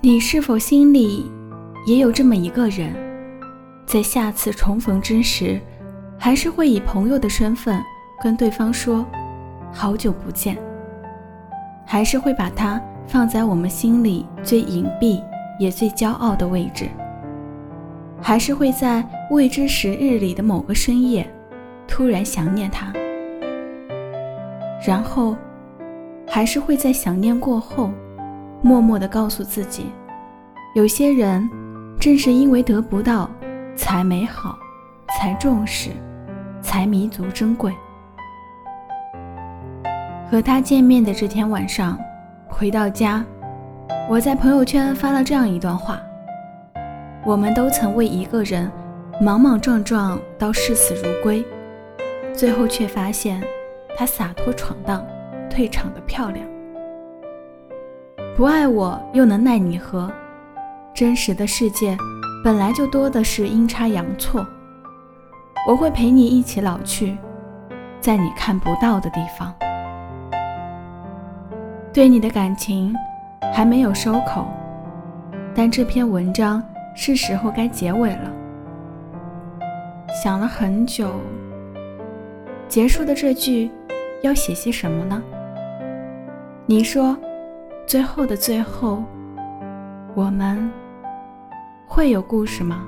你是否心里也有这么一个人，在下次重逢之时，还是会以朋友的身份跟对方说“好久不见”，还是会把他放在我们心里最隐蔽也最骄傲的位置，还是会在未知时日里的某个深夜，突然想念他，然后，还是会在想念过后。默默地告诉自己，有些人正是因为得不到，才美好，才重视，才弥足珍贵。和他见面的这天晚上，回到家，我在朋友圈发了这样一段话：我们都曾为一个人莽莽撞撞到视死如归，最后却发现他洒脱闯荡，退场的漂亮。不爱我又能奈你何？真实的世界本来就多的是阴差阳错。我会陪你一起老去，在你看不到的地方。对你的感情还没有收口，但这篇文章是时候该结尾了。想了很久，结束的这句要写些什么呢？你说。最后的最后，我们会有故事吗？